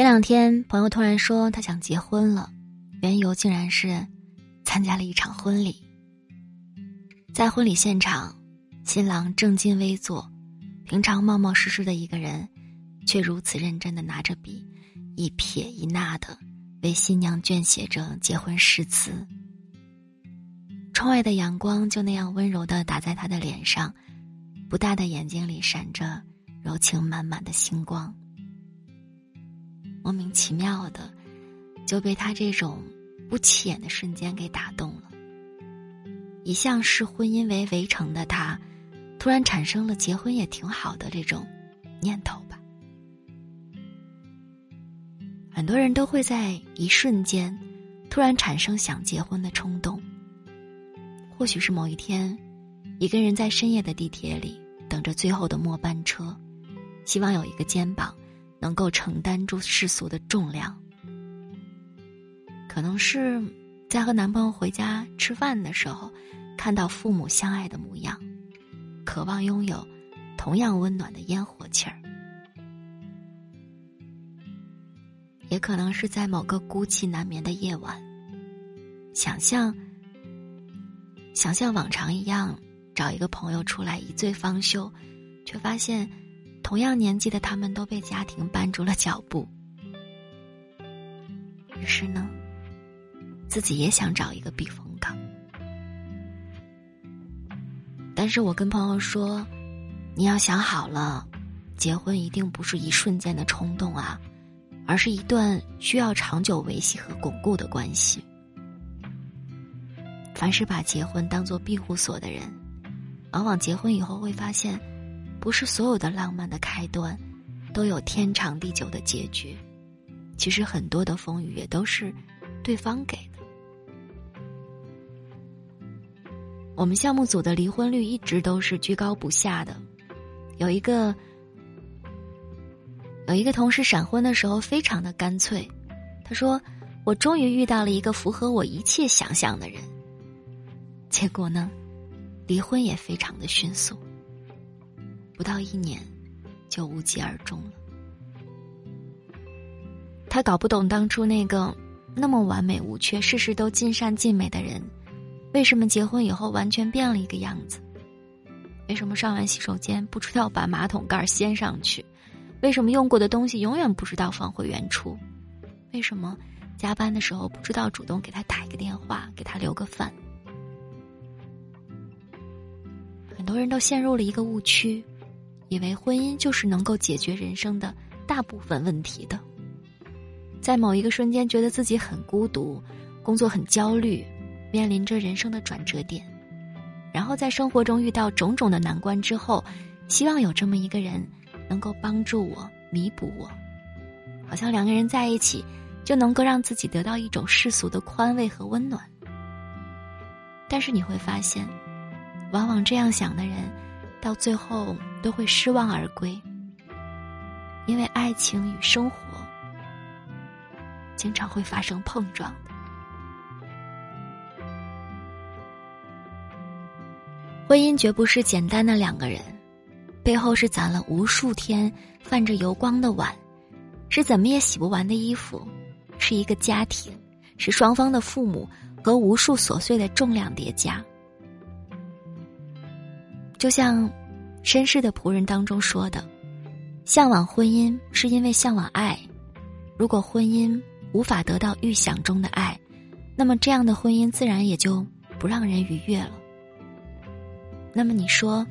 前两天，朋友突然说他想结婚了，缘由竟然是参加了一场婚礼。在婚礼现场，新郎正襟危坐，平常冒冒失失的一个人，却如此认真的拿着笔，一撇一捺的为新娘撰写着结婚誓词。窗外的阳光就那样温柔的打在他的脸上，不大的眼睛里闪着柔情满满的星光。莫名其妙的，就被他这种不起眼的瞬间给打动了。一向视婚姻为围城的他，突然产生了结婚也挺好的这种念头吧。很多人都会在一瞬间，突然产生想结婚的冲动。或许是某一天，一个人在深夜的地铁里等着最后的末班车，希望有一个肩膀。能够承担住世俗的重量，可能是在和男朋友回家吃饭的时候，看到父母相爱的模样，渴望拥有同样温暖的烟火气儿；也可能是在某个孤寂难眠的夜晚，想象想像往常一样找一个朋友出来一醉方休，却发现。同样年纪的他们都被家庭绊住了脚步，于是呢，自己也想找一个避风港。但是我跟朋友说，你要想好了，结婚一定不是一瞬间的冲动啊，而是一段需要长久维系和巩固的关系。凡是把结婚当做庇护所的人，往往结婚以后会发现。不是所有的浪漫的开端，都有天长地久的结局。其实很多的风雨也都是对方给的。我们项目组的离婚率一直都是居高不下的。有一个有一个同事闪婚的时候非常的干脆，他说：“我终于遇到了一个符合我一切想象的人。”结果呢，离婚也非常的迅速。不到一年，就无疾而终了。他搞不懂当初那个那么完美无缺、事事都尽善尽美的人，为什么结婚以后完全变了一个样子？为什么上完洗手间不知道把马桶盖掀上去？为什么用过的东西永远不知道放回原处？为什么加班的时候不知道主动给他打一个电话，给他留个饭？很多人都陷入了一个误区。以为婚姻就是能够解决人生的大部分问题的，在某一个瞬间觉得自己很孤独，工作很焦虑，面临着人生的转折点，然后在生活中遇到种种的难关之后，希望有这么一个人能够帮助我、弥补我，好像两个人在一起就能够让自己得到一种世俗的宽慰和温暖。但是你会发现，往往这样想的人。到最后都会失望而归，因为爱情与生活经常会发生碰撞。婚姻绝不是简单的两个人，背后是攒了无数天泛着油光的碗，是怎么也洗不完的衣服，是一个家庭，是双方的父母和无数琐碎的重量叠加。就像绅士的仆人当中说的：“向往婚姻是因为向往爱。如果婚姻无法得到预想中的爱，那么这样的婚姻自然也就不让人愉悦了。那么你说，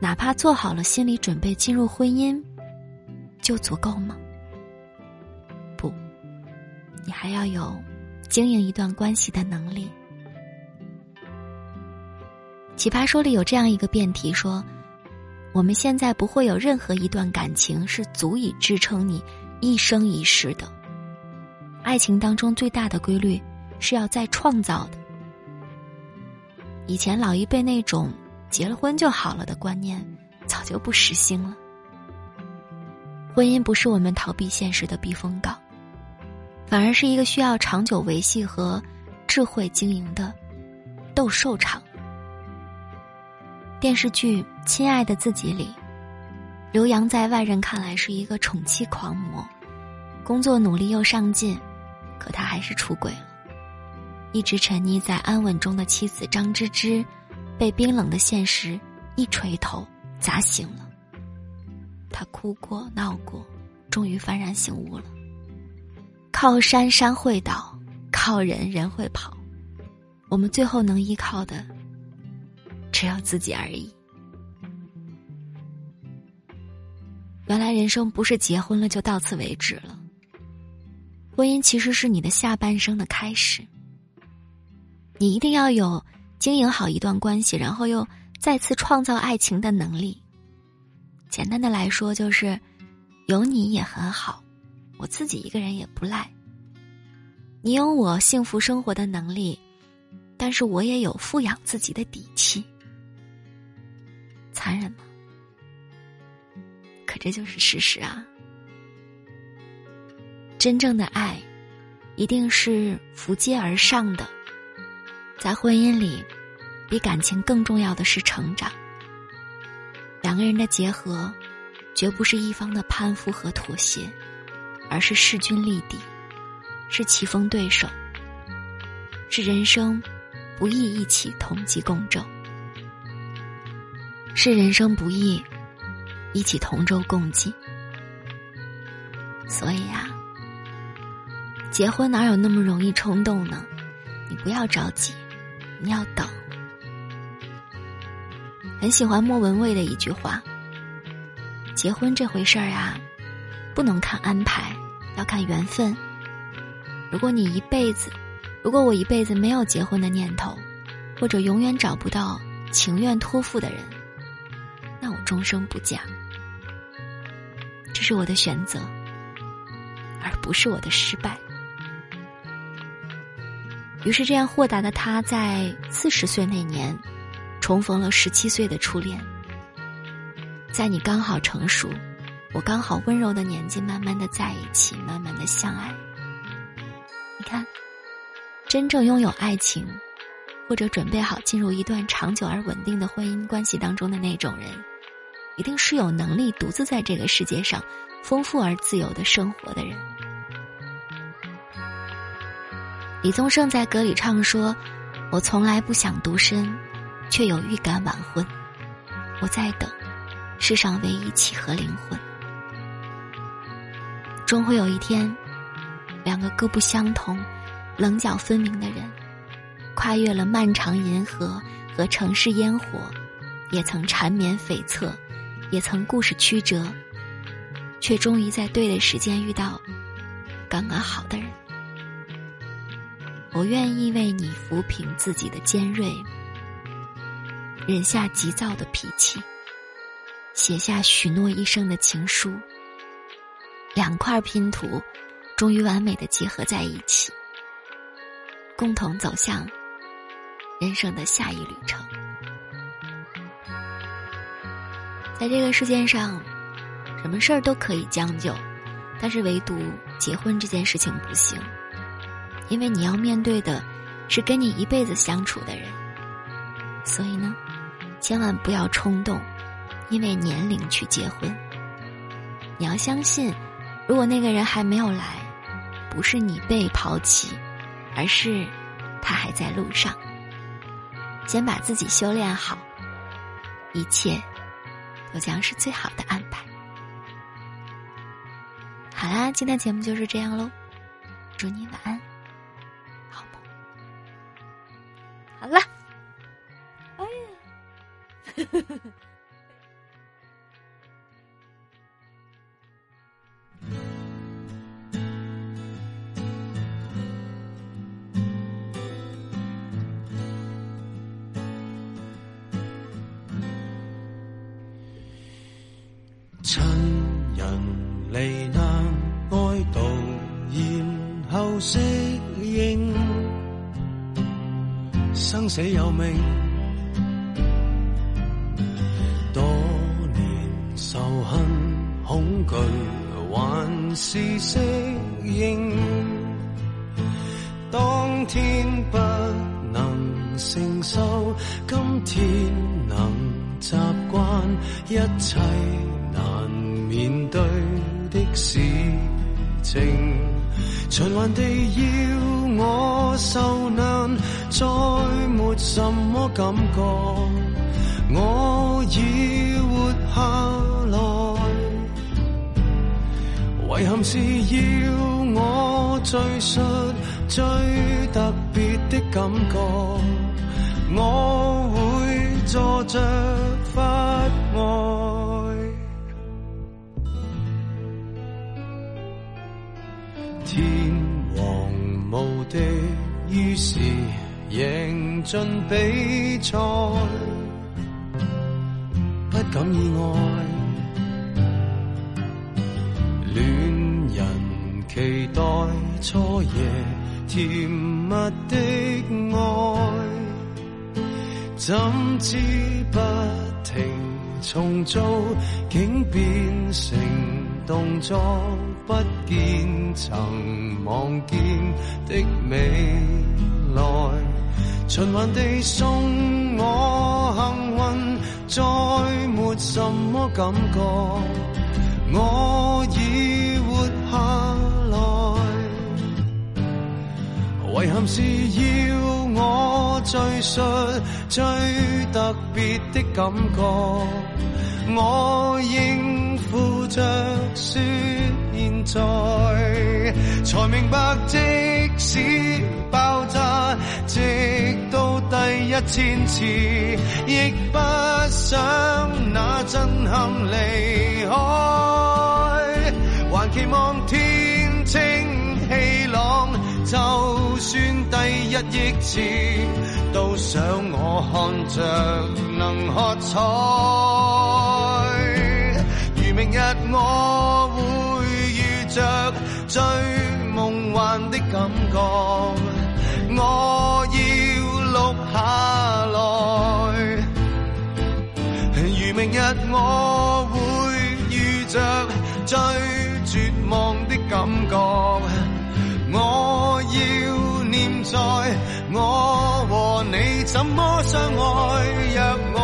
哪怕做好了心理准备进入婚姻，就足够吗？不，你还要有经营一段关系的能力。”奇葩说里有这样一个辩题说：“我们现在不会有任何一段感情是足以支撑你一生一世的。爱情当中最大的规律是要再创造的。以前老一辈那种结了婚就好了的观念早就不实行了。婚姻不是我们逃避现实的避风港，反而是一个需要长久维系和智慧经营的斗兽场。”电视剧《亲爱的自己》里，刘洋在外人看来是一个宠妻狂魔，工作努力又上进，可他还是出轨了。一直沉溺在安稳中的妻子张芝芝，被冰冷的现实一锤头砸醒了。他哭过闹过，终于幡然醒悟了。靠山山会倒，靠人人会跑。我们最后能依靠的，只有自己而已。原来人生不是结婚了就到此为止了。婚姻其实是你的下半生的开始。你一定要有经营好一段关系，然后又再次创造爱情的能力。简单的来说，就是有你也很好，我自己一个人也不赖。你有我幸福生活的能力，但是我也有富养自己的底气。残忍吗？可这就是事实啊。真正的爱，一定是扶阶而上的。在婚姻里，比感情更重要的是成长。两个人的结合，绝不是一方的攀附和妥协，而是势均力敌，是棋逢对手，是人生不易一起同济共舟，是人生不易一起同舟共济。所以啊。结婚哪有那么容易冲动呢？你不要着急，你要等。很喜欢莫文蔚的一句话：“结婚这回事儿啊，不能看安排，要看缘分。如果你一辈子，如果我一辈子没有结婚的念头，或者永远找不到情愿托付的人，终生不嫁。这是我的选择，而不是我的失败。”于是，这样豁达的他，在四十岁那年，重逢了十七岁的初恋。在你刚好成熟，我刚好温柔的年纪，慢慢的在一起，慢慢的相爱。你看，真正拥有爱情，或者准备好进入一段长久而稳定的婚姻关系当中的那种人，一定是有能力独自在这个世界上丰富而自由的生活的人。李宗盛在歌里唱说：“我从来不想独身，却有预感晚婚。我在等世上唯一契合灵魂。终会有一天，两个各不相同、棱角分明的人，跨越了漫长银河和城市烟火，也曾缠绵悱恻，也曾故事曲折，却终于在对的时间遇到刚刚好的人。”我愿意为你抚平自己的尖锐，忍下急躁的脾气，写下许诺一生的情书。两块拼图，终于完美的结合在一起，共同走向人生的下一旅程。在这个世界上，什么事儿都可以将就，但是唯独结婚这件事情不行。因为你要面对的，是跟你一辈子相处的人，所以呢，千万不要冲动，因为年龄去结婚。你要相信，如果那个人还没有来，不是你被抛弃，而是他还在路上。先把自己修炼好，一切都将是最好的安排。好啦，今天节目就是这样喽，祝你晚安。好了，哎呀，适应。生死有命，多年仇恨恐惧，还是适应。当天不能承受，今天能习惯一切难面对的事。情，循环地要我受难，再没什么感觉，我已活下来。遗憾是要我叙述最特别的感觉，我会坐着发呆。地，于是赢尽比赛，不敢意外。恋人期待初夜甜蜜的爱，怎知不停重做，竟变成动作，不见曾望见的未来，循环地送我幸运，再没什么感觉。我已活下来，遗憾是要我叙述最特别的感觉，我应付着说现在，才明白即使爆炸，直到第一千次，亦不想那震撼离开。还期望天清气朗，就算第一亿次，都想我看着能喝彩。如明日我会遇着最梦幻的感觉，我要录下来。如明日我会遇着最怎么相爱。若我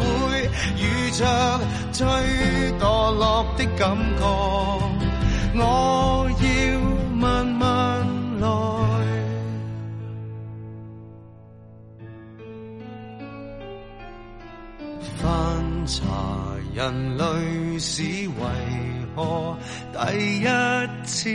会遇着最堕落的感觉，我要慢慢来。翻查人类史为何第一次？